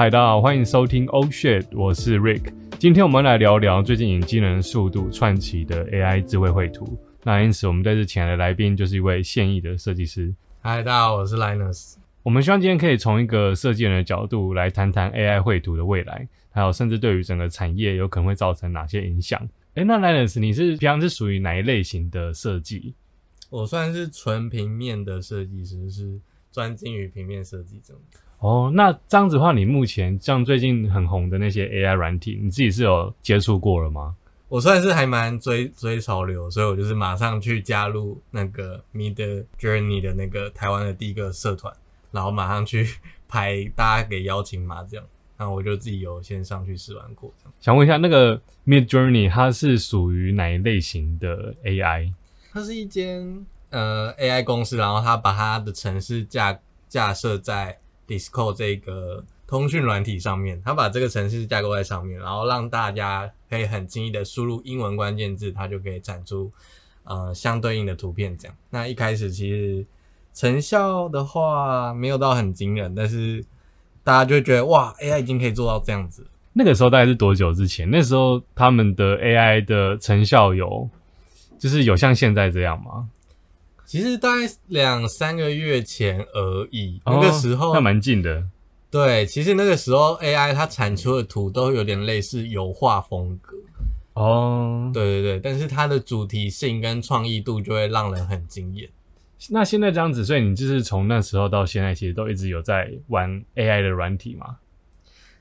嗨，大家好，欢迎收听 Oh Shit，我是 Rick。今天我们来聊聊最近引技能速度串起的 AI 智慧绘图。那因此，我们在这请来的来宾就是一位现役的设计师。嗨，大家好，我是 Linus。我们希望今天可以从一个设计人的角度来谈谈 AI 绘图的未来，还有甚至对于整个产业有可能会造成哪些影响。哎，那 Linus，你是平常是属于哪一类型的设计？我算是纯平面的设计师，是专精于平面设计这种。哦，那这样子的话，你目前像最近很红的那些 AI 软体，你自己是有接触过了吗？我算是还蛮追追潮流，所以我就是马上去加入那个 Mid Journey 的那个台湾的第一个社团，然后马上去拍大家给邀请码这样，然后我就自己有先上去试玩过。想问一下，那个 Mid Journey 它是属于哪一类型的 AI？它是一间呃 AI 公司，然后它把它的城市架架设在。Discord 这个通讯软体上面，它把这个程式架构在上面，然后让大家可以很轻易的输入英文关键字，它就可以产出呃相对应的图片。这样，那一开始其实成效的话没有到很惊人，但是大家就觉得哇，AI 已经可以做到这样子。那个时候大概是多久之前？那时候他们的 AI 的成效有，就是有像现在这样吗？其实大概两三个月前而已，那个时候那蛮近的。对，其实那个时候 AI 它产出的图都有点类似油画风格。哦，对对对，但是它的主题性跟创意度就会让人很惊艳。那现在这样子，所以你就是从那时候到现在，其实都一直有在玩 AI 的软体吗？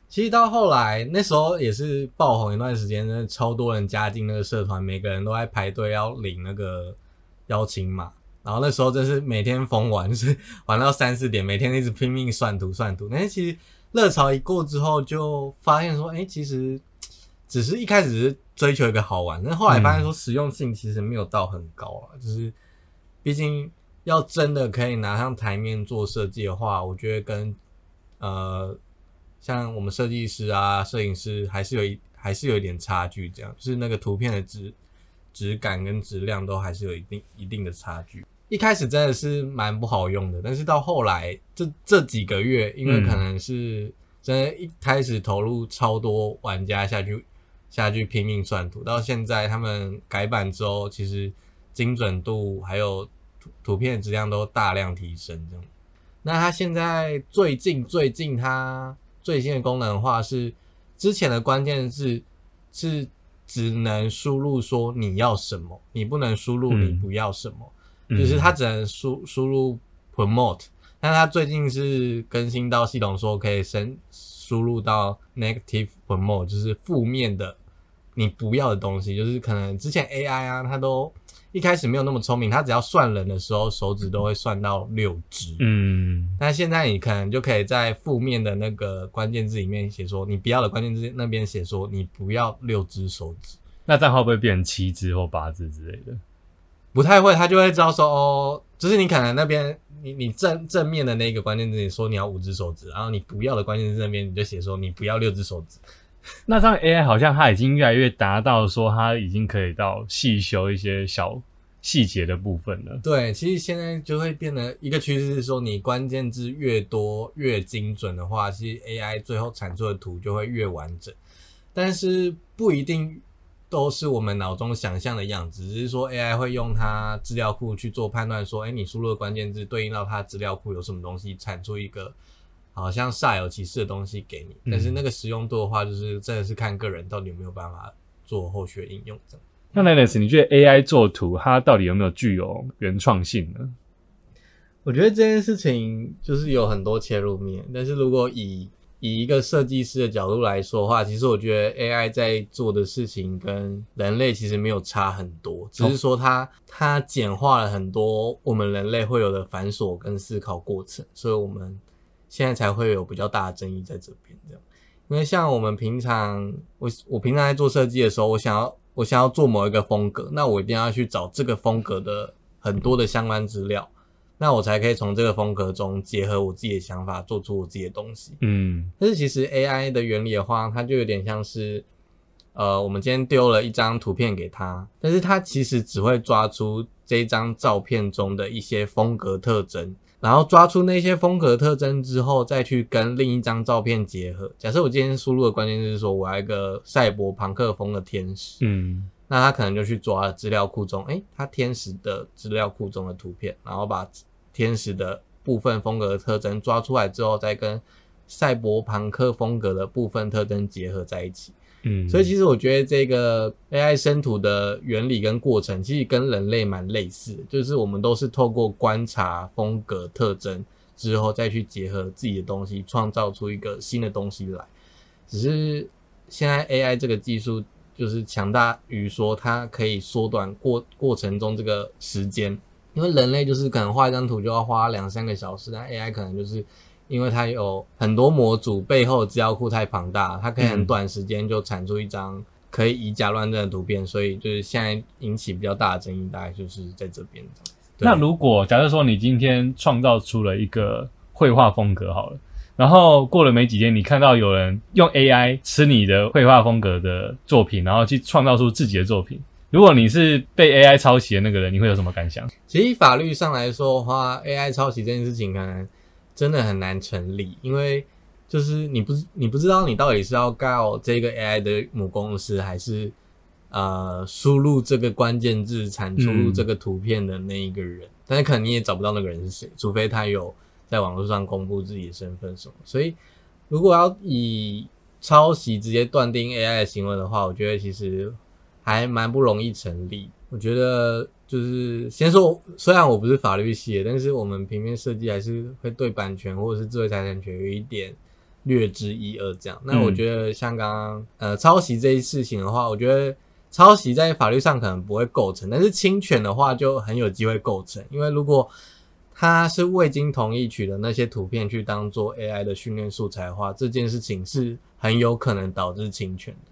其实到后来，那时候也是爆红一段时间，真的超多人加进那个社团，每个人都在排队要领那个邀请码。然后那时候真是每天疯玩，就 是玩到三四点，每天一直拼命算图算图。但是其实热潮一过之后，就发现说，哎，其实只是一开始是追求一个好玩，但后来发现说实用性其实没有到很高啊。就是毕竟要真的可以拿上台面做设计的话，我觉得跟呃像我们设计师啊、摄影师还是有一还是有一点差距。这样就是那个图片的质质感跟质量都还是有一定一定的差距。一开始真的是蛮不好用的，但是到后来这这几个月，因为可能是真的一开始投入超多玩家下去下去拼命算图，到现在他们改版之后，其实精准度还有图图片质量都大量提升。这样，那它现在最近最近它最新的功能的话是之前的关键字是只能输入说你要什么，你不能输入你不要什么。就是它只能输输入 promote，但它最近是更新到系统说可以升输入到 negative promote，就是负面的你不要的东西。就是可能之前 AI 啊，它都一开始没有那么聪明，它只要算人的时候手指都会算到六只。嗯，但现在你可能就可以在负面的那个关键字里面写说你不要的关键字那边写说你不要六只手指。那这样会不会变成七只或八只之类的？不太会，他就会知道说哦，就是你可能那边你你正正面的那个关键字，你说你要五只手指，然后你不要的关键字那边你就写说你不要六只手指。那这样 AI 好像它已经越来越达到说它已经可以到细修一些小细节的部分了。对，其实现在就会变得一个趋势是说，你关键字越多越精准的话，其实 AI 最后产出的图就会越完整，但是不一定。都是我们脑中想象的样子，只是说 AI 会用它资料库去做判断，说，哎，你输入的关键字对应到它资料库有什么东西，产出一个好像煞有其事的东西给你。但是那个实用度的话，就是真的是看个人到底有没有办法做后续应用。这样。那 l e n s 你觉得 AI 做图它到底有没有具有原创性呢？我觉得这件事情就是有很多切入面，但是如果以以一个设计师的角度来说的话，其实我觉得 AI 在做的事情跟人类其实没有差很多，只是说它它简化了很多我们人类会有的繁琐跟思考过程，所以我们现在才会有比较大的争议在这边这样。因为像我们平常，我我平常在做设计的时候，我想要我想要做某一个风格，那我一定要去找这个风格的很多的相关资料。那我才可以从这个风格中结合我自己的想法，做出我自己的东西。嗯，但是其实 AI 的原理的话，它就有点像是，呃，我们今天丢了一张图片给他，但是他其实只会抓出这张照片中的一些风格特征，然后抓出那些风格特征之后，再去跟另一张照片结合。假设我今天输入的关键字是说我要一个赛博朋克风的天使，嗯那他可能就去抓资料库中，诶，他天使的资料库中的图片，然后把天使的部分风格的特征抓出来之后，再跟赛博朋克风格的部分特征结合在一起。嗯，所以其实我觉得这个 AI 生图的原理跟过程，其实跟人类蛮类似的，就是我们都是透过观察风格特征之后，再去结合自己的东西，创造出一个新的东西来。只是现在 AI 这个技术就是强大于说它可以缩短过过程中这个时间，因为人类就是可能画一张图就要花两三个小时，但 AI 可能就是因为它有很多模组，背后的资料库太庞大，它可以很短时间就产出一张可以以假乱真的图片，所以就是现在引起比较大的争议，大概就是在这边那如果假设说你今天创造出了一个绘画风格好了，然后过了没几天，你看到有人用 AI 吃你的绘画风格的作品，然后去创造出自己的作品。如果你是被 AI 抄袭的那个人，你会有什么感想？其实法律上来说的话，AI 抄袭这件事情可能真的很难成立，因为就是你不你不知道你到底是要告这个 AI 的母公司，还是呃输入这个关键字产出嗯这个图片的那一个人，但是可能你也找不到那个人是谁，除非他有在网络上公布自己的身份什么。所以如果要以抄袭直接断定 AI 的行为的话，我觉得其实还蛮不容易成立。我觉得就是先说，虽然我不是法律系的，但是我们平面设计还是会对版权或者是智慧财产权有一点略知一二这样。那我嗯觉得像刚刚呃抄袭这一事情的话，我觉得抄袭在法律上可能不会构成，但是侵权的话就很有机会构成，因为如果他是未经同意取得那些图片去当做 AI 的训练素材的话，这件事情是很有可能导致侵权的。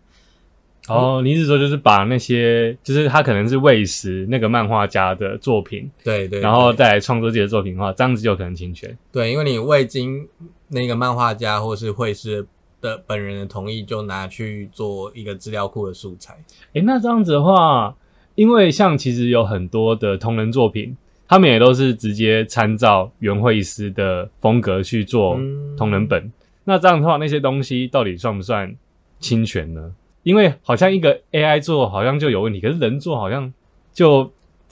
哦，你是说就是把那些，就是他可能是喂食那个漫画家的作品，对对然后对再来创作自己的作品的话，这样子就有可能侵权。对，因为你未经那个漫画家或是绘师的本人的同意，就拿去做一个资料库的素材。诶，那这样子的话，因为像其实有很多的同人作品，他们也都是直接参照原绘师的风格去做嗯同人本。那这样的话，那些东西到底算不算侵权呢？因为好像一个 AI 做好像就有问题，可是人做好像就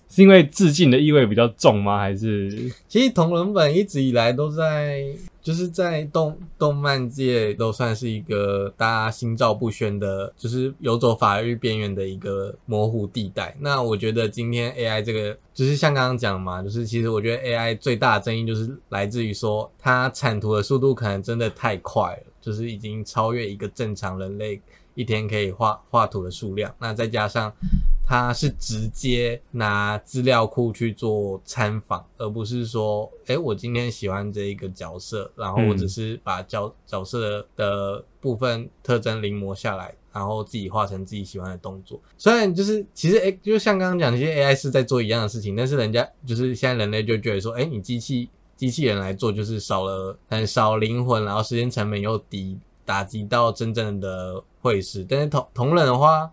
是因为致敬的意味比较重吗？还是其实同人本一直以来都在，就是在动动漫界都算是一个大家心照不宣的，就是游走法律边缘的一个模糊地带。那我觉得今天 AI 这个，就是像刚刚讲嘛，就是其实我觉得 AI 最大的争议就是来自于说它产图的速度可能真的太快了，就是已经超越一个正常人类一天可以画画图的数量。那再加上它是直接拿资料库去做参访，而不是说，诶，我今天喜欢这一个角色，然后我嗯只是把角角色的部分特征临摹下来，然后自己画成自己喜欢的动作。虽然就是其实，诶，就像刚刚讲，这些 AI 是在做一样的事情，但是人家就是现在人类就觉得说，诶，你机器机器人来做就是少了很少灵魂，然后时间成本又低，打击到真正的会师。但是同同人的话，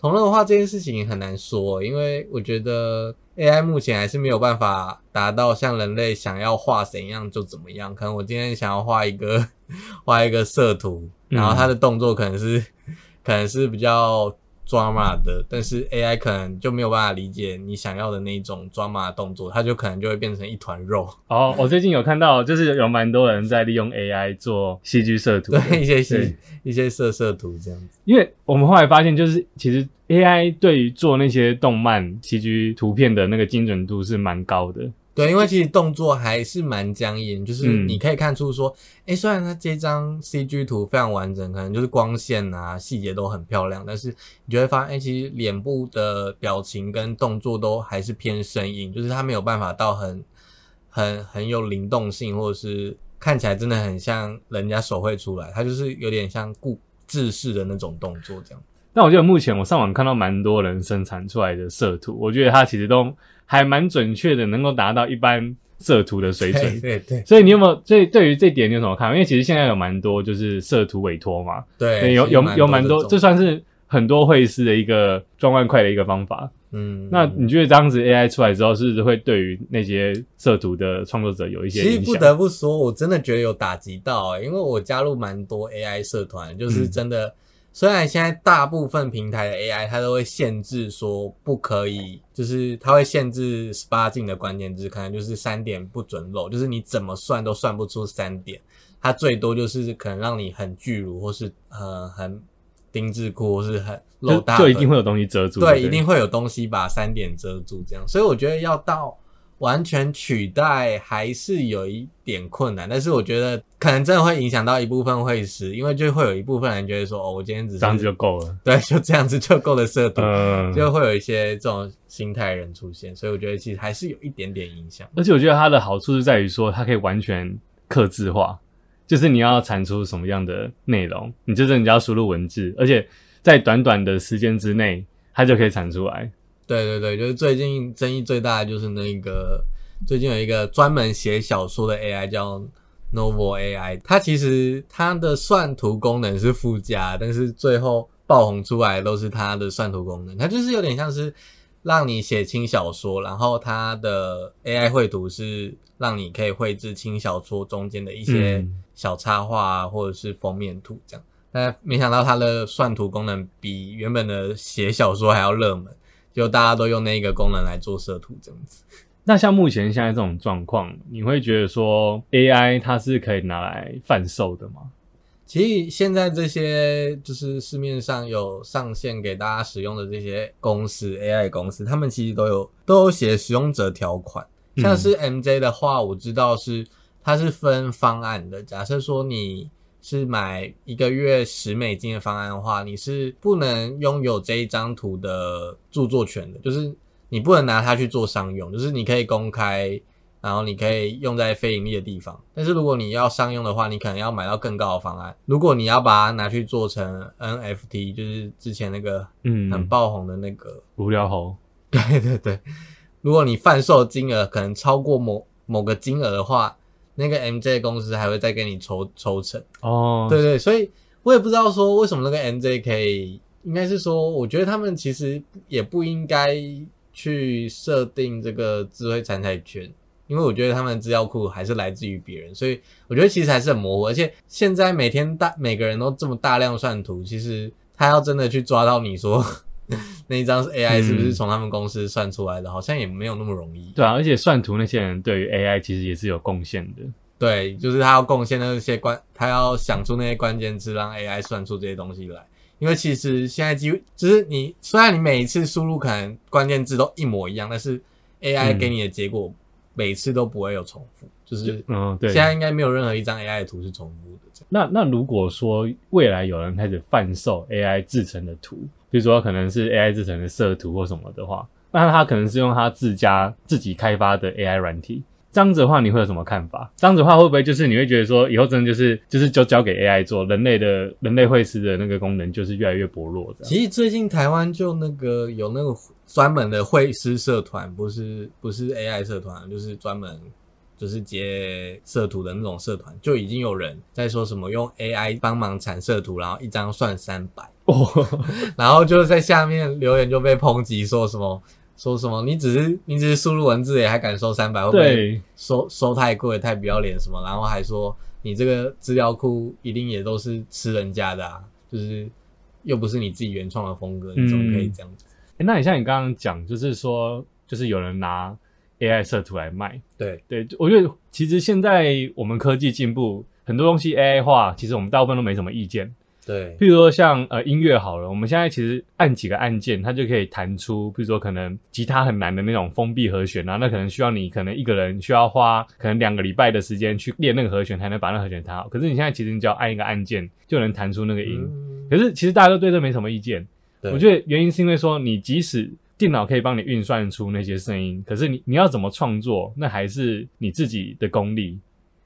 同人的话这件事情很难说，因为我觉得 AI 目前还是没有办法达到像人类想要画怎样就怎么样。可能我今天想要画一个 画一个色图，然后它的动作可能是、可能是比较 drama 的，但是 AI 可能就没有办法理解你想要的那种 drama 的动作，它就可能就会变成一团肉。哦，我最近有看到，就是有蛮多人在利用 AI 做戏剧设图，对 一些对戏一些色色图这样子。因为我们后来发现，就是其实 AI 对于做那些动漫戏剧图片的那个精准度是蛮高的。对，因为其实动作还是蛮僵硬，就是嗯你可以看出说，诶、虽然它这张 CG 图非常完整，可能就是光线啊、细节都很漂亮，但是你就会发现，诶、其实脸部的表情跟动作都还是偏生硬，就是它没有办法到很、很、很有灵动性，或者是看起来真的很像人家手绘出来，它就是有点像固制式的那种动作这样。但我觉得目前我上网看到蛮多人生产出来的色图，我觉得它其实都还蛮准确的，能够达到一般色图的水准。对对所以你有没有？所以对于这点你有什么看法？因为其实现在有蛮多就是色图委托嘛，对对，有有有蛮多，这这算是很多会师的一个赚外快的一个方法。嗯，那你觉得这样子 AI 出来之后，是不是会对于那些色图的创作者有一些其实不？得不说，我真的觉得有打击到、欸，因为我加入蛮多 AI 社团，就是嗯真的。虽然现在大部分平台的 AI 它都会限制说不可以，就是它会限制十八禁的关键字，可能就是三点不准漏，就是你怎么算都算不出三点，它最多就是可能让你很巨乳或是呃很丁字裤或是很露就大腿就一定会有东西遮住，对，不一定会有东西把三点遮住，这样。所以我觉得要到完全取代还是有一点困难，但是我觉得可能真的会影响到一部分会师，因为就会有一部分人觉得说，哦，我今天只是这样子就够了。对，就这样子就够了色图，嗯，就会有一些这种心态人出现，所以我觉得其实还是有一点点影响。而且我觉得它的好处是在于说，它可以完全克制化，就是你要产出什么样的内容，你就是你只要输入文字，而且在短短的时间之内，它就可以产出来。对对对，就是最近争议最大的就是那个最近有一个专门写小说的 AI 叫 Novel AI，它其实它的算图功能是附加，但是最后爆红出来都是它的算图功能，它就是有点像是让你写轻小说，然后它的 AI 绘图是让你可以绘制轻小说中间的一些嗯小插画啊，或者是封面图这样。但没想到它的算图功能比原本的写小说还要热门，就大家都用那个功能来做色图这样子。那像目前现在这种状况，你会觉得说 AI 它是可以拿来贩售的吗？其实现在这些就是市面上有上线给大家使用的这些公司 AI 公司，他们其实都有都有写使用者条款。像是 MJ 的话，我知道是它是分方案的。假设说你是买一个月十美金的方案的话，你是不能拥有这一张图的著作权的，就是你不能拿它去做商用，就是你可以公开，然后你可以用在非盈利的地方。但是如果你要商用的话，你可能要买到更高的方案。如果你要把它拿去做成 NFT，就是之前那个嗯，很爆红的那个，无聊猴。对对对，如果你贩售金额可能超过某某个金额的话，那个 MJ 公司还会再给你抽抽成。哦，对对，所以我也不知道说为什么那个 MJ 可以，应该是说，我觉得他们其实也不应该去设定这个智慧财产权，因为我觉得他们资料库还是来自于别人，所以我觉得其实还是很模糊。而且现在每天大每个人都这么大量算图，其实他要真的去抓到你说 那一张是 AI 是不是从他们公司算出来的，好像也没有那么容易。对啊，而且算图那些人对于 AI 其实也是有贡献的。对，就是他要贡献那些关，他要想出那些关键字，让 AI 算出这些东西来。因为其实现在几乎就是你，虽然你每一次输入可能关键字都一模一样，但是 AI 嗯给你的结果每次都不会有重复，就是嗯，对。现在应该没有任何一张 AI 的图是重复的。那那如果说未来有人开始贩售 AI 制成的图，比如说可能是 AI 制成的色图或什么的话，那他可能是用他自家自己开发的 AI 软体。这样子的话，你会有什么看法？这样子的话，会不会就是你会觉得说，以后真的就是就是就交给 AI 做，人类的人类绘师的那个功能就是越来越薄弱这样？其实最近台湾就那个有那个专门的绘师社团，不是不是 AI 社团，就是专门就是接色图的那种社团，就已经有人在说什么用 AI 帮忙产色图，然后一张算三百，哦，然后就在下面留言就被抨击说什么说什么你只是你只是输入文字也还敢收三百，会不会对，收收太贵太不要脸什么？然后还说你这个资料库一定也都是吃人家的啊，就是又不是你自己原创的风格，你怎么可以这样子？诶那你像你刚刚讲，就是说，就是有人拿 AI 设图来卖，对对，我觉得其实现在我们科技进步，很多东西 AI 化，其实我们大部分都没什么意见。对譬如说像呃音乐好了，我们现在其实按几个按键，它就可以弹出，比如说可能吉他很难的那种封闭和弦啊，那可能需要你可能一个人需要花可能两个礼拜的时间去练那个和弦，才能把那个和弦弹好。可是你现在其实你只要按一个按键，就能弹出那个音。嗯可是其实大家都对这没什么意见。我觉得原因是因为说，你即使电脑可以帮你运算出那些声音，可是你你要怎么创作，那还是你自己的功力。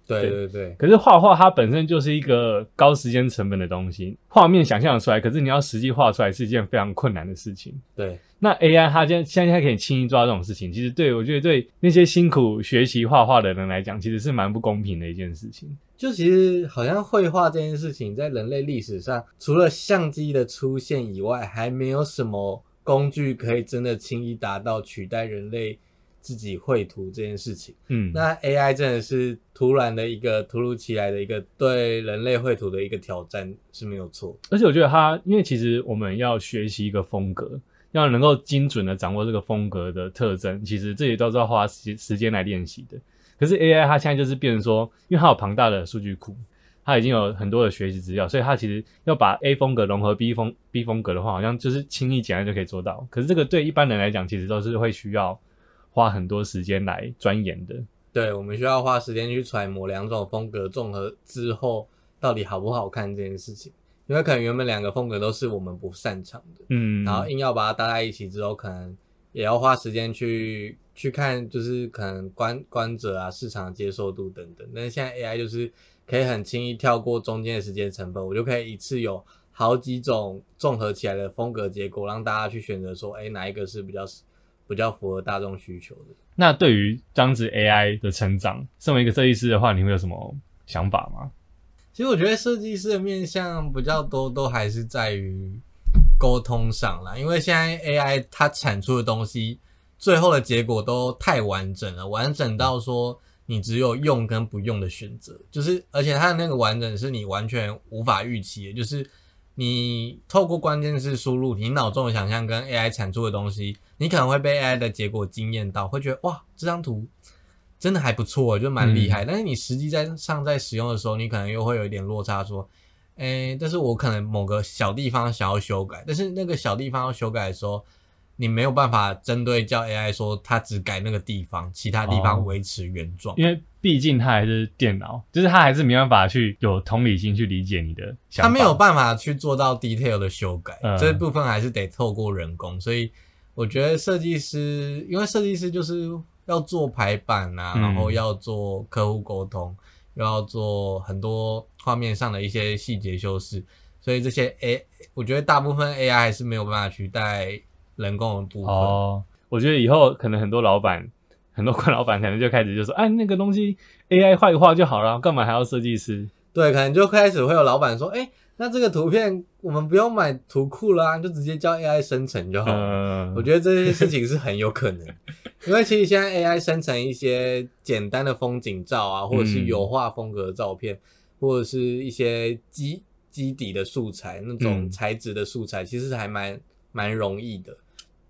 对对对对可是画画它本身就是一个高时间成本的东西，画面想象出来，可是你要实际画出来是一件非常困难的事情。对那 AI 它现在现在可以轻易做到这种事情，其实对我觉得对那些辛苦学习画画的人来讲，其实是蛮不公平的一件事情。就其实好像绘画这件事情，在人类历史上，除了相机的出现以外，还没有什么工具可以真的轻易达到取代人类自己绘图这件事情。嗯，那 AI 真的是突然的一个突如其来的一个对人类绘图的一个挑战是没有错。而且我觉得它，因为其实我们要学习一个风格，要能够精准的掌握这个风格的特征，其实这些都是要花时时间来练习的。可是 AI 它现在就是变成说，因为它有庞大的数据库，它已经有很多的学习资料，所以它其实要把 A 风格融合 B 风 B 风格的话，好像就是轻易简单就可以做到。可是这个对一般人来讲，其实都是会需要花很多时间来钻研的。对，我们需要花时间去揣摩两种风格综合之后到底好不好看这件事情，因为可能原本两个风格都是我们不擅长的，嗯，然后硬要把它搭在一起之后，可能也要花时间去去看，就是可能观观者啊、市场接受度等等。但是现在 AI 就是可以很轻易跳过中间的时间成本，我就可以一次有好几种综合起来的风格结果，让大家去选择说，哎，哪一个是比较比较符合大众需求的。那对于这样子 AI 的成长，身为一个设计师的话，你会有什么想法吗？其实我觉得设计师的面向比较多，都还是在于沟通上啦。因为现在 AI 它产出的东西，最后的结果都太完整了，完整到说你只有用跟不用的选择。就是而且它的那个完整是你完全无法预期的，就是你透过关键字输入，你脑中的想象跟 AI 产出的东西，你可能会被 AI 的结果惊艳到，会觉得哇，这张图真的还不错，就蛮厉害。但是你实际在上在使用的时候，你可能又会有一点落差，说，诶，但是我可能某个小地方想要修改，但是那个小地方要修改的时候，你没有办法针对叫 AI 说它只改那个地方，其他地方维持原状。因为毕竟它还是电脑，就是它还是没办法去有同理心去理解你的想法。它没有办法去做到 detail 的修改，嗯这部分还是得透过人工。所以我觉得设计师，因为设计师就是要做排版啊，嗯然后要做客户沟通，又要做很多画面上的一些细节修饰，所以这些 A，我觉得大部分 AI 还是没有办法取代人工的部分。哦，我觉得以后可能很多老板，很多官老板可能就开始就说，哎，那个东西 AI 画一画就好了，干嘛还要设计师？对，可能就开始会有老板说，哎、那这个图片我们不用买图库啦，就直接叫 AI 生成就好了。嗯，我觉得这些事情是很有可能，因为其实现在 AI 生成一些简单的风景照啊，或者是嗯油画风格的照片，或者是一些基基底的素材，那种嗯材质的素材，其实还蛮蛮容易的。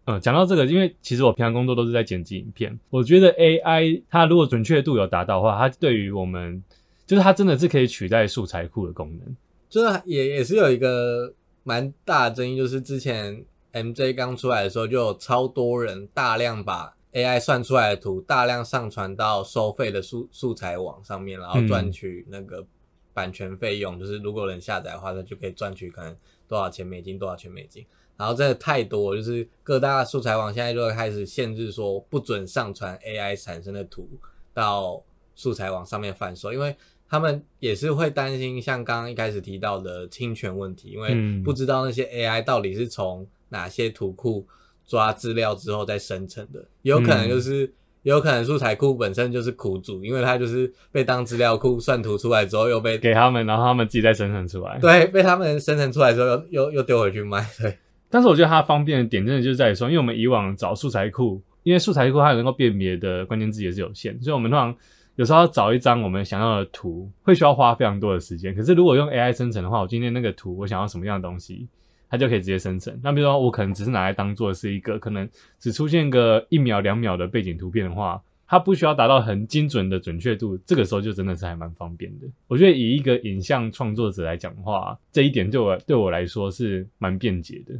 嗯，讲到这个，因为其实我平常工作都是在剪辑影片，我觉得 AI 它如果准确度有达到的话，它对于我们就是它真的是可以取代素材库的功能。就是也也是有一个蛮大的争议，就是之前 MJ 刚出来的时候，就有超多人大量把 AI 算出来的图大量上传到收费的素素材网上面，然后赚取那个版权费用。就是如果有人下载的话，那就可以赚取可能多少钱美金，多少钱美金。然后真的太多，就是各大素材网现在就会开始限制说不准上传 AI 产生的图到素材网上面贩售，因为他们也是会担心像刚刚一开始提到的侵权问题，因为嗯不知道那些 AI 到底是从哪些图库抓资料之后再生成的，有可能就是。有可能素材库本身就是苦主，因为它就是被当资料库算图出来之后，又被给他们，然后他们自己再生成出来。对被他们生成出来之后，又又又丢回去卖。对，但是我觉得它方便的点真的就在于说，因为我们以往找素材库，因为素材库它能够辨别的关键字也是有限，所以我们通常有时候要找一张我们想要的图，会需要花非常多的时间。可是如果用 AI 生成的话，我今天那个图我想要什么样的东西，它就可以直接生成。那比如说我可能只是拿来当做是一个可能只出现个一秒两秒的背景图片的话。它不需要达到很精准的准确度，这个时候就真的是还蛮方便的。我觉得以一个影像创作者来讲的话，这一点对我对我来说是蛮便捷的。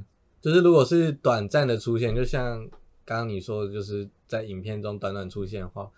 就是如果是短暂的出现，就像刚刚你说的，就是在影片中短短出现的话，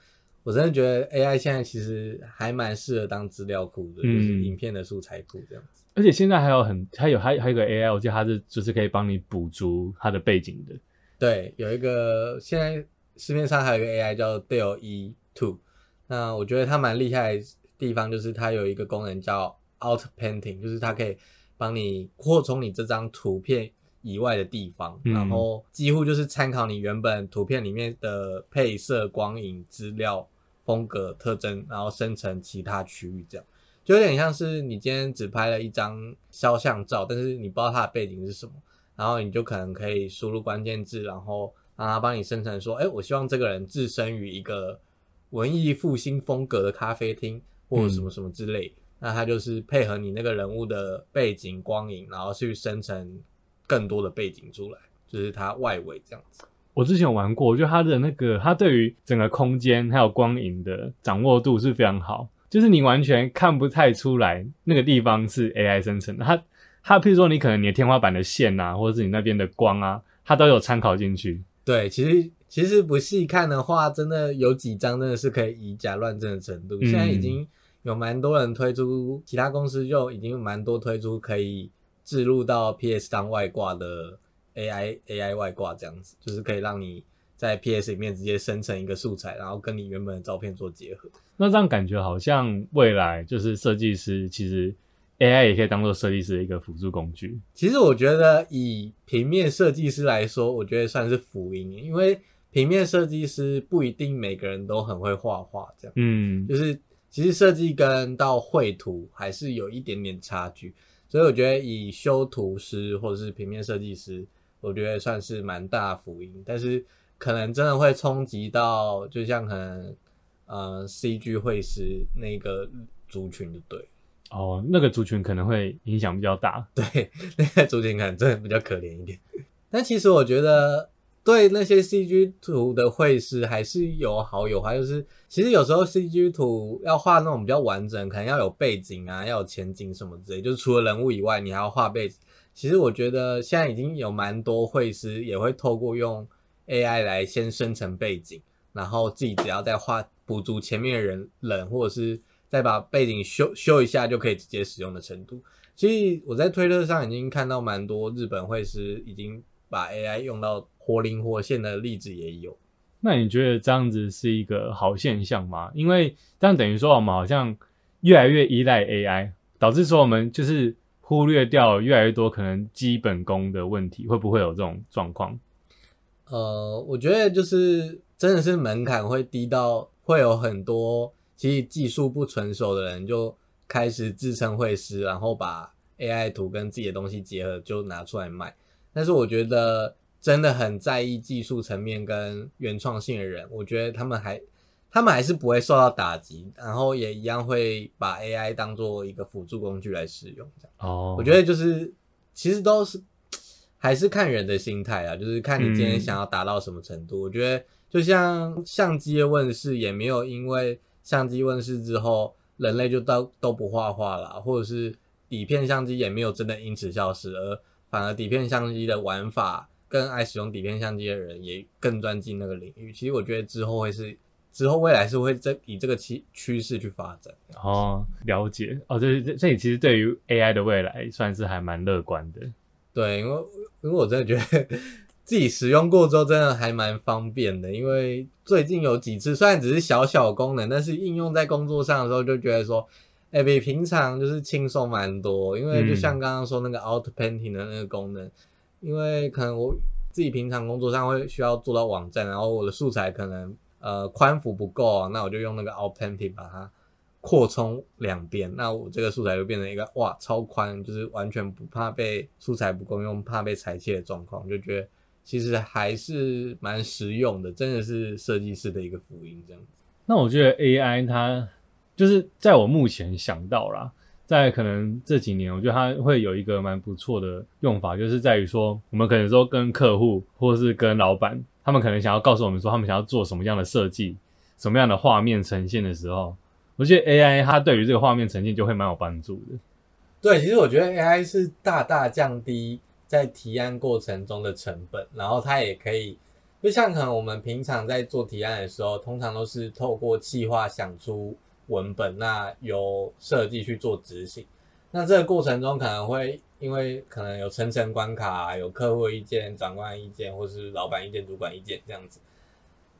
我真的觉得 AI 现在其实还蛮适合当资料库的，嗯就是影片的素材库这样子。而且现在还有很还有还还有一个 AI，我记得它是就是可以帮你补足它的背景的。对，有一个现在市面上还有一个 AI 叫 Dell E Two，那我觉得它蛮厉害的地方就是它有一个功能叫 Out Painting，就是它可以帮你扩充你这张图片以外的地方，嗯然后几乎就是参考你原本图片里面的配色、光影、资料、风格特征，然后生成其他区域，这样就有点像是你今天只拍了一张肖像照，但是你不知道它的背景是什么。然后你就可能可以输入关键字，然后让它帮你生成说，哎，我希望这个人置身于一个文艺复兴风格的咖啡厅，或者什么什么之类。那它就是配合你那个人物的背景光影，然后去生成更多的背景出来，就是它外围这样子。我之前有玩过，我觉得它的那个，它对于整个空间还有光影的掌握度是非常好，就是你完全看不太出来那个地方是 AI 生成的。它它，譬如说你可能你的天花板的线啊，或者是你那边的光啊，它都有参考进去。对，其实其实不细看的话，真的有几张真的是可以以假乱真的程度。现在已经。有蛮多人推出，其他公司就已经蛮多推出可以置入到 PS 当外挂的 AI AI 外挂这样子，就是可以让你在 PS 里面直接生成一个素材，然后跟你原本的照片做结合。那这样感觉好像未来就是设计师其实 AI 也可以当做设计师的一个辅助工具。其实我觉得以平面设计师来说，我觉得算是福音，因为平面设计师不一定每个人都很会画画，这样，嗯，就是。其实设计跟到绘图还是有一点点差距，所以我觉得以修图师或者是平面设计师，我觉得算是蛮大福音。但是可能真的会冲击到，就像可能呃 CG 绘师那个族群的对哦，那个族群可能会影响比较大。对，那个族群可能真的比较可怜一点。但其实我觉得。对那些 CG 图的绘师还是有好有坏，就是其实有时候 CG 图要画那种比较完整，可能要有背景啊，要有前景什么之类，就是除了人物以外，你还要画背景。其实我觉得现在已经有蛮多绘师也会透过用 AI 来先生成背景，然后自己只要再画补足前面的人人，或者是再把背景修修一下就可以直接使用的程度。其实我在推特上已经看到蛮多日本绘师已经把 AI 用到。活灵活现的例子也有，那你觉得这样子是一个好现象吗？因为这样等于说我们好像越来越依赖 AI，导致说我们就是忽略掉越来越多可能基本功的问题，会不会有这种状况？呃，我觉得就是真的是门槛会低到会有很多其实技术不成熟的人就开始自称会师，然后把 AI 图跟自己的东西结合就拿出来卖。但是我觉得。真的很在意技术层面跟原创性的人，我觉得他们还，他们还是不会受到打击，然后也一样会把 AI 当做一个辅助工具来使用。这样哦，我觉得就是其实都是还是看人的心态啊，就是看你今天想要达到什么程度。我觉得就像相机的问世，也没有因为相机问世之后，人类就都都不画画了，或者是底片相机也没有真的因此消失，而反而底片相机的玩法。更爱使用底片相机的人也更钻进那个领域。其实我觉得之后会是，之后未来是会这以这个趋趋势去发展。哦，了解哦，这这这里其实对于 AI 的未来算是还蛮乐观的。对，因为因为我真的觉得自己使用过之后，真的还蛮方便的。因为最近有几次，虽然只是小小功能，但是应用在工作上的时候，就觉得说，哎，比平常就是轻松蛮多。因为就像刚刚说那个 Auto Painting 的那个功能。因为可能我自己平常工作上会需要做到网站，然后我的素材可能呃宽幅不够啊，那我就用那个 o p t n t i 把它扩充两遍，那我这个素材就变成一个哇超宽，就是完全不怕被素材不够用、怕被裁切的状况，就觉得其实还是蛮实用的，真的是设计师的一个福音这样子。那我觉得 AI 它就是在我目前想到啦。在可能这几年，我觉得它会有一个蛮不错的用法，就是在于说，我们可能说跟客户或是跟老板，他们可能想要告诉我们说，他们想要做什么样的设计，什么样的画面呈现的时候，我觉得 AI 它对于这个画面呈现就会蛮有帮助的。对，其实我觉得 AI 是大大降低在提案过程中的成本，然后它也可以，就像可能我们平常在做提案的时候，通常都是透过计划想出。文本那由设计去做执行，那这个过程中可能会因为可能有层层关卡，有客户意见、长官意见，或是老板意见、主管意见这样子，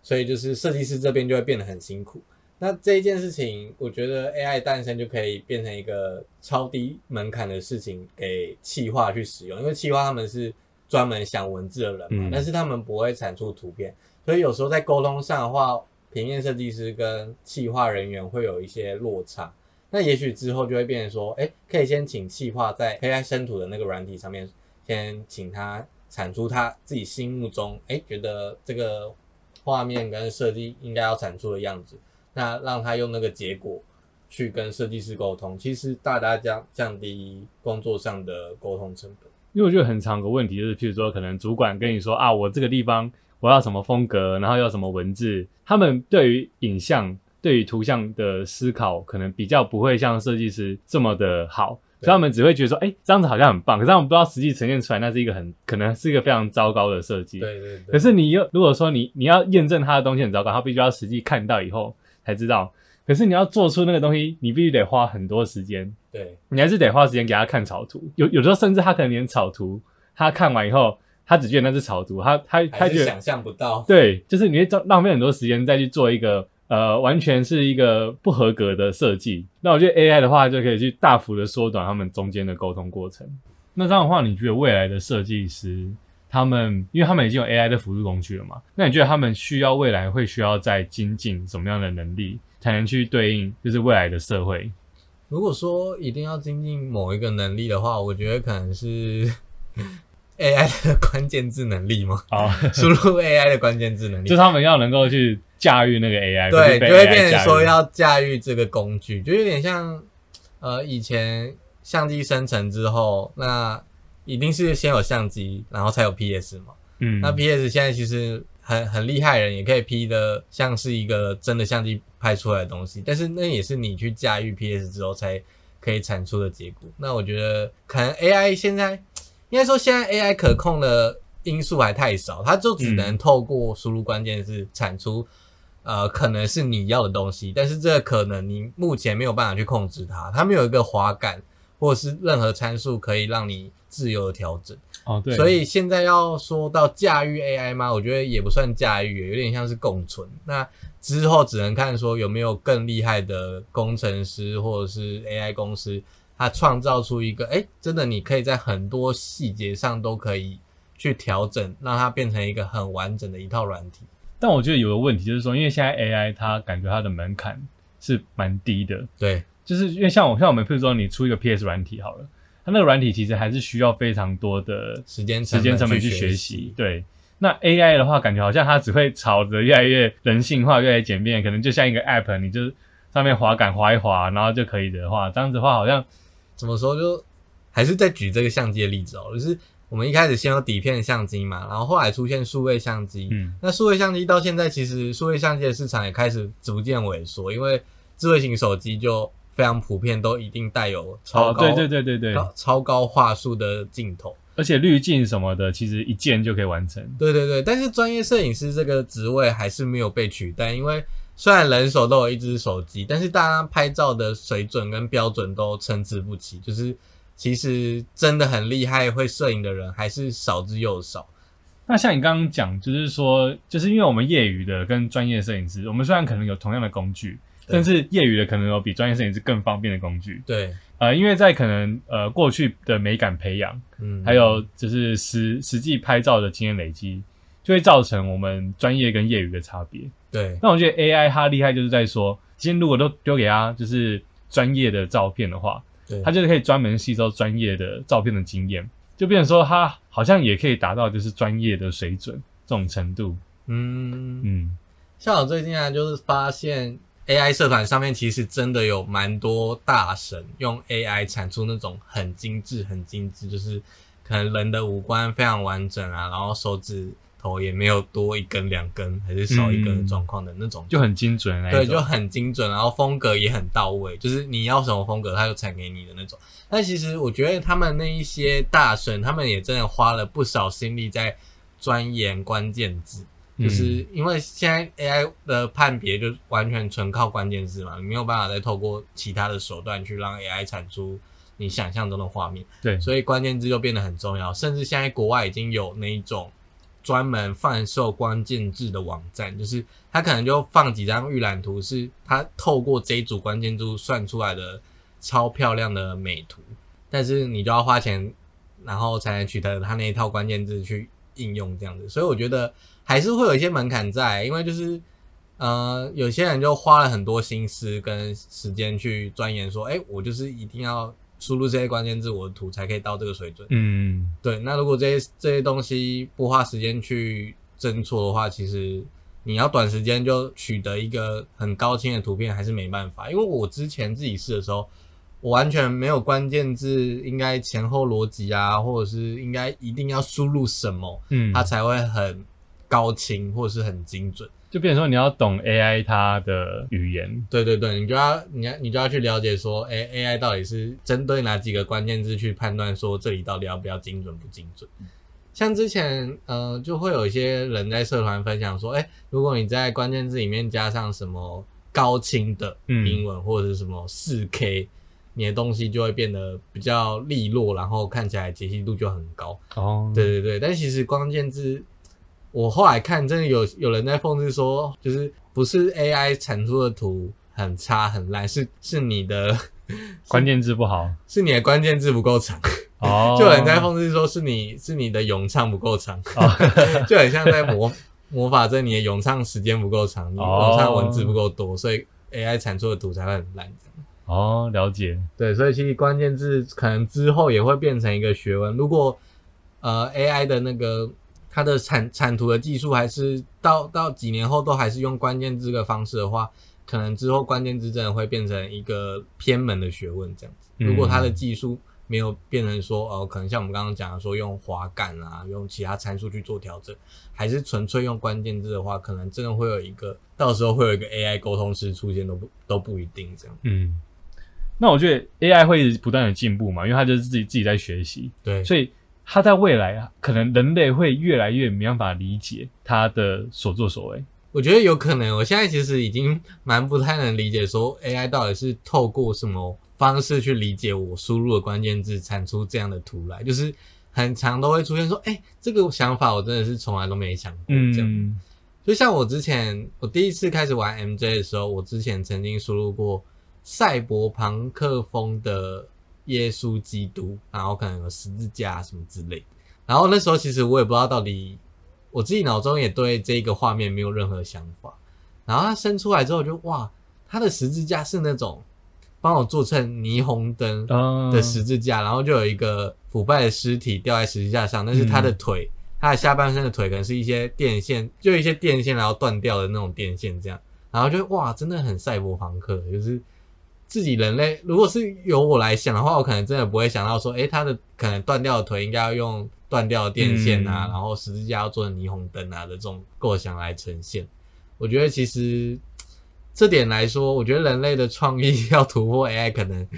所以就是设计师这边就会变得很辛苦。那这一件事情，我觉得 AI 诞生就可以变成一个超低门槛的事情，给企划去使用，因为企划他们是专门想文字的人嘛，但是他们不会产出图片，所以有时候在沟通上的话。平面设计师跟企划人员会有一些落差，那也许之后就会变成说，哎，可以先请企划在 AI 生图的那个软体上面先请他产出他自己心目中哎觉得这个画面跟设计应该要产出的样子，那让他用那个结果去跟设计师沟通，其实大大降降低工作上的沟通成本。因为我觉得很长个问题就是，譬如说可能主管跟你说啊，我这个地方我要什么风格，然后要什么文字，他们对于影像、对于图像的思考，可能比较不会像设计师这么的好。所以他们只会觉得说，哎，这样子好像很棒，可是他们不知道实际呈现出来，那是一个很可能是一个非常糟糕的设计。对对对。可是你又如果说你你要验证他的东西很糟糕，他必须要实际看到以后才知道。可是你要做出那个东西，你必须得花很多时间。对，你还是得花时间给他看草图。有有时候甚至他可能连草图，他看完以后，他只觉得那是草图，他他他觉得想象不到。对，就是你会浪浪费很多时间再去做一个。呃，完全是一个不合格的设计。那我觉得 AI 的话，就可以去大幅的缩短他们中间的沟通过程。那这样的话，你觉得未来的设计师，他们因为他们已经有 AI 的辅助工具了嘛？那你觉得他们需要未来会需要再精进什么样的能力，才能去对应就是未来的社会？如果说一定要精进某一个能力的话，我觉得可能是。AI 的关键字能力吗？好，输入 AI 的关键字能力，就他们要能够去驾驭那个 AI，对，就会变成说要驾驭这个工具，就有点像呃，以前相机生成之后，那一定是先有相机，然后才有 PS 嘛。嗯，那 PS 现在其实很很厉害，人也可以 P 的像是一个真的相机拍出来的东西，但是那也是你去驾驭 PS 之后才可以产出的结果。那我觉得可能 AI 现在。应该说，现在 AI 可控的因素还太少，它就只能透过输入关键字产出，呃，可能是你要的东西，但是这个可能你目前没有办法去控制它，它没有一个滑感或者是任何参数可以让你自由的调整。哦，对。所以现在要说到驾驭 AI 吗？我觉得也不算驾驭，有点像是共存。那之后只能看说有没有更厉害的工程师或者是 AI 公司。它创造出一个，哎，真的，你可以在很多细节上都可以去调整，让它变成一个很完整的一套软体。但我觉得有个问题就是说，因为现在 AI 它感觉它的门槛是蛮低的，对，就是因为像我像我们，譬如说你出一个 PS 软体好了，它那个软体其实还是需要非常多的时间时间成本去学习。对，那 AI 的话，感觉好像它只会朝着越来越人性化、越来越简便，可能就像一个 App，你就上面滑杆滑一滑，然后就可以的话，这样子的话好像。怎么说？就还是在举这个相机的例子哦，就是我们一开始先有底片相机嘛，然后后来出现数位相机。嗯，那数位相机到现在，其实数位相机的市场也开始逐渐萎缩，因为智慧型手机就非常普遍，都一定带有超高，对对对对对，超高画素的镜头，而且滤镜什么的，其实一键就可以完成。对对对，但是专业摄影师这个职位还是没有被取代，因为。虽然人手都有一只手机，但是大家拍照的水准跟标准都参差不齐。就是其实真的很厉害会摄影的人还是少之又少。那像你刚刚讲，就是说，就是因为我们业余的跟专业摄影师，我们虽然可能有同样的工具，但是业余的可能有比专业摄影师更方便的工具。对，呃，因为在可能呃过去的美感培养，嗯，还有就是实实际拍照的经验累积，就会造成我们专业跟业余的差别。对，那我觉得 AI 它厉害就是在说，今天如果都丢给它就是专业的照片的话，对，它就是可以专门吸收专业的照片的经验，就变成说它好像也可以达到就是专业的水准这种程度。嗯嗯，像我最近啊，就是发现 AI 社团上面其实真的有蛮多大神用 AI 产出那种很精致、很精致，就是可能人的五官非常完整啊，然后手指。头也没有多一根两根，还是少一根的状况的那种，就很精准。对，就很精准，然后风格也很到位，就是你要什么风格，他就产给你的那种。但其实我觉得他们那一些大神，他们也真的花了不少心力在钻研关键字，就是因为现在 AI 的判别就完全纯靠关键字嘛，你没有办法再透过其他的手段去让 AI 产出你想象中的画面。对，所以关键字就变得很重要，甚至现在国外已经有那一种。专门贩售关键字的网站，就是他可能就放几张预览图，是他透过这一组关键字算出来的超漂亮的美图，但是你就要花钱，然后才能取得他那一套关键字去应用这样子。所以我觉得还是会有一些门槛在，因为就是呃，有些人就花了很多心思跟时间去钻研，说，哎，我就是一定要输入这些关键字，我的图才可以到这个水准。嗯，对，那如果这些这些东西不花时间去侦错的话，其实你要短时间就取得一个很高清的图片，还是没办法。因为我之前自己试的时候，我完全没有关键字，应该前后逻辑啊，或者是应该一定要输入什么，嗯，它才会很高清或者是很精准。就变成说你要懂 AI 它的语言，对对对，你就要你要你就要去了解说，哎，AI 到底是针对哪几个关键字去判断说这里到底要不要精准不精准？像之前呃，就会有一些人在社团分享说，哎，如果你在关键字里面加上什么高清的英文或者是什么四 K，你的东西就会变得比较利落，然后看起来解析度就很高。哦，对对对，但其实关键字。我后来看，真的有有人在讽刺说，就是不是 AI 产出的图很差很烂，是是你的 关键字不好，是你的关键字不够长。哦，就有人在讽刺说，是你是你的咏唱不够长，就很像在模模仿着你的咏唱时间不够长，你咏唱文字不够多，所以 AI 产出的图才会很烂。哦，了解。对，所以其实关键字可能之后也会变成一个学问。如果呃 AI 的那个。它的产产图的技术还是到到几年后都还是用关键字的方式的话，可能之后关键字真的会变成一个偏门的学问这样子。如果它的技术没有变成说哦，可能像我们刚刚讲的说用滑杆啊，用其他参数去做调整，还是纯粹用关键字的话，可能真的会有一个到时候会有一个 AI 沟通师出现都不都不一定这样。嗯，那我觉得 AI 会不断的进步嘛，因为它就是自己自己在学习，对，所以。它在未来啊，可能人类会越来越没办法理解它的所作所为。我觉得有可能，我现在其实已经蛮不太能理解，说 AI 到底是透过什么方式去理解我输入的关键字，产出这样的图来。就是很常都会出现说，哎，这个想法我真的是从来都没想过。这样，就像我之前我第一次开始玩 MJ 的时候，我之前曾经输入过赛博朋克风的。耶稣基督，然后可能有十字架什么之类的。然后那时候其实我也不知道到底，我自己脑中也对这个画面没有任何想法。然后它生出来之后，就哇，它的十字架是那种帮我做成霓虹灯的十字架，然后就有一个腐败的尸体掉在十字架上，但是他的腿，他的下半身的腿可能是一些电线，就一些电线然后断掉的那种电线这样。然后就哇，真的很赛博朋克，就是。自己人类，如果是由我来想的话，我可能真的不会想到说，诶，他的可能断掉的腿应该要用断掉的电线啊，然后十字架要做成霓虹灯啊的这种构想来呈现。我觉得其实这点来说，我觉得人类的创意 要突破 AI，可能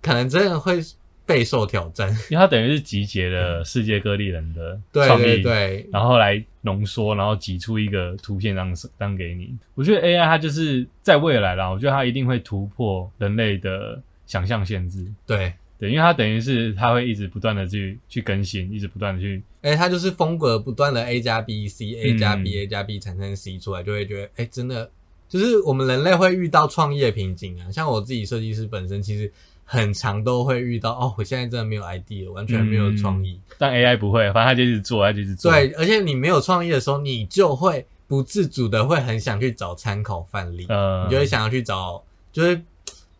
可能真的会。备受挑战，因为它等于是集结了世界各地人的 创意，对，然后来浓缩，然后挤出一个图片让当给你。我觉得 AI 它就是在未来啦，我觉得它一定会突破人类的想象限制。对对，因为它等于是它会一直不断的去去更新，一直不断的去，哎，它就是风格不断的 A 加 B C，A 加 B，A 加 B 产生 C 出来，就会觉得，哎，真的就是我们人类会遇到创业瓶颈啊。像我自己设计师本身，其实。很长都会遇到哦，我现在真的没有 idea，完全没有创意。但 AI 不会，反正它就一直做，它就一直做。对，而且你没有创意的时候，你就会不自主的会很想去找参考范例，嗯，你就会想要去找，就是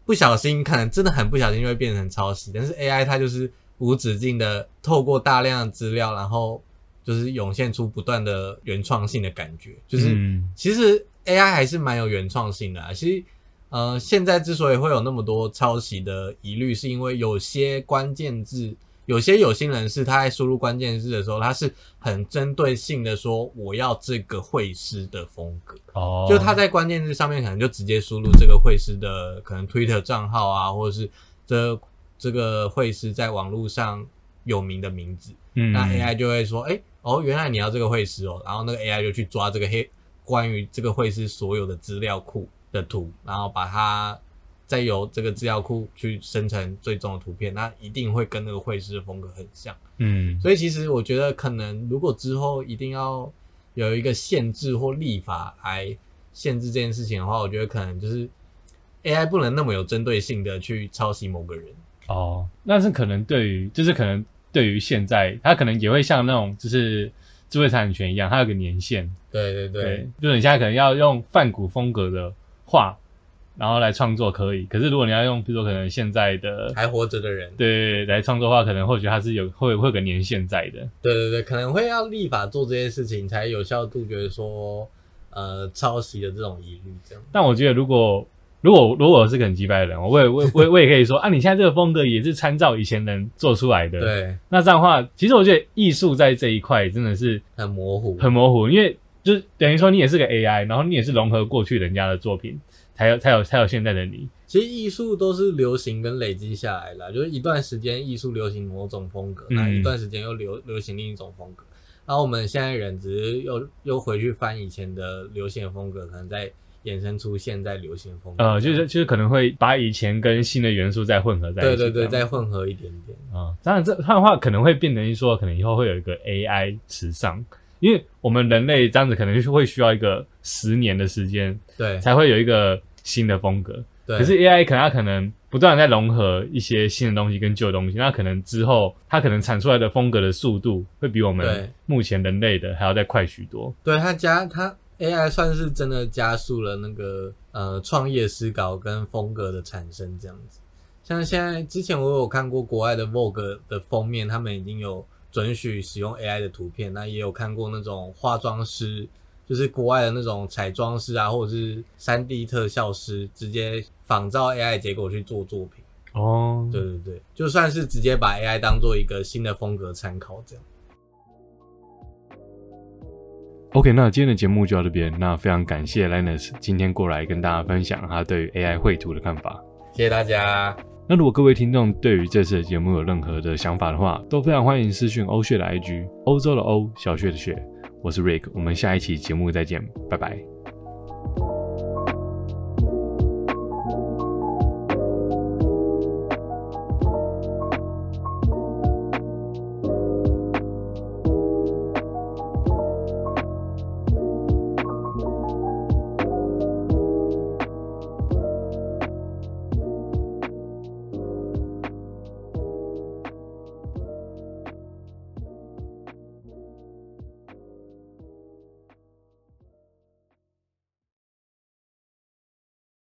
不小心，可能真的很不小心就会变成抄袭。但是 AI 它就是无止境的透过大量的资料，然后就是涌现出不断的原创性的感觉。就是其实 AI 还是蛮有原创性的啊，其实。呃，现在之所以会有那么多抄袭的疑虑，是因为有些关键字，有些有心人士他在输入关键字的时候，他是很针对性的说我要这个会师的风格，哦，就他在关键字上面可能就直接输入这个会师的可能 Twitter 账号啊，或者是这这个会师在网络上有名的名字，嗯，那 AI 就会说，哎，哦，原来你要这个会师哦，然后那个 AI 就去抓这个黑关于这个会师所有的资料库。的图，然后把它再由这个资料库去生成最终的图片，那一定会跟那个绘师的风格很像。嗯，所以其实我觉得，可能如果之后一定要有一个限制或立法来限制这件事情的话，我觉得可能就是 AI 不能那么有针对性的去抄袭某个人。哦，那是可能对于，就是可能对于现在，它可能也会像那种就是智慧产权一样，它有个年限。对对对，就是你现在可能要用泛古风格的。画然后来创作可以。可是如果你要用，比如说可能现在的还活着的人，对来创作的话，可能或许他是有会会有个年限在的。对对对，可能会要立法做这些事情，才有效杜绝说呃抄袭的这种疑虑。这样，但我觉得如果如果如果我是个很击败的人，我也我我我也可以说啊，你现在这个风格也是参照以前人做出来的。对，那这样的话，其实我觉得艺术在这一块真的是很模糊，很模糊，因为就是等于说你也是个 AI，然后你也是融合过去人家的作品，才有才有才有现在的你。其实艺术都是流行跟累积下来的，就是一段时间艺术流行某种风格，那一段时间又流流行另一种风格，然后我们现在人只是又又回去翻以前的流行风格，可能在。衍生出现在流行风格，呃，就是就是可能会把以前跟新的元素再混合在一起，对对对，再混合一点点啊。当然，这这样的话可能会变成说，可能以后会有一个 AI 时尚，因为我们人类这样子可能就会需要一个十年的时间，对，才会有一个新的风格。对，可是 AI 可能它可能不断在融合一些新的东西跟旧东西，那可能之后它可能产出来的风格的速度会比我们目前人类的还要再快许多。对，它加它。AI 算是真的加速了那个呃创业思考跟风格的产生，这样子。像现在之前我有看过国外的 Vogue 的封面，他们已经有准许使用 AI 的图片。那也有看过那种化妆师，就是国外的那种彩妆师啊，或者是三 D 特效师，直接仿照 AI 结果去做作品。哦，对对对，就算是直接把 AI 当做一个新的风格参考这样。OK，那今天的节目就到这边。那非常感谢 Linus 今天过来跟大家分享他对于 AI 绘图的看法。谢谢大家。那如果各位听众对于这次的节目有任何的想法的话，都非常欢迎私讯欧血的 IG，欧洲的欧，小血的血。我是 Rick，我们下一期节目再见，拜拜。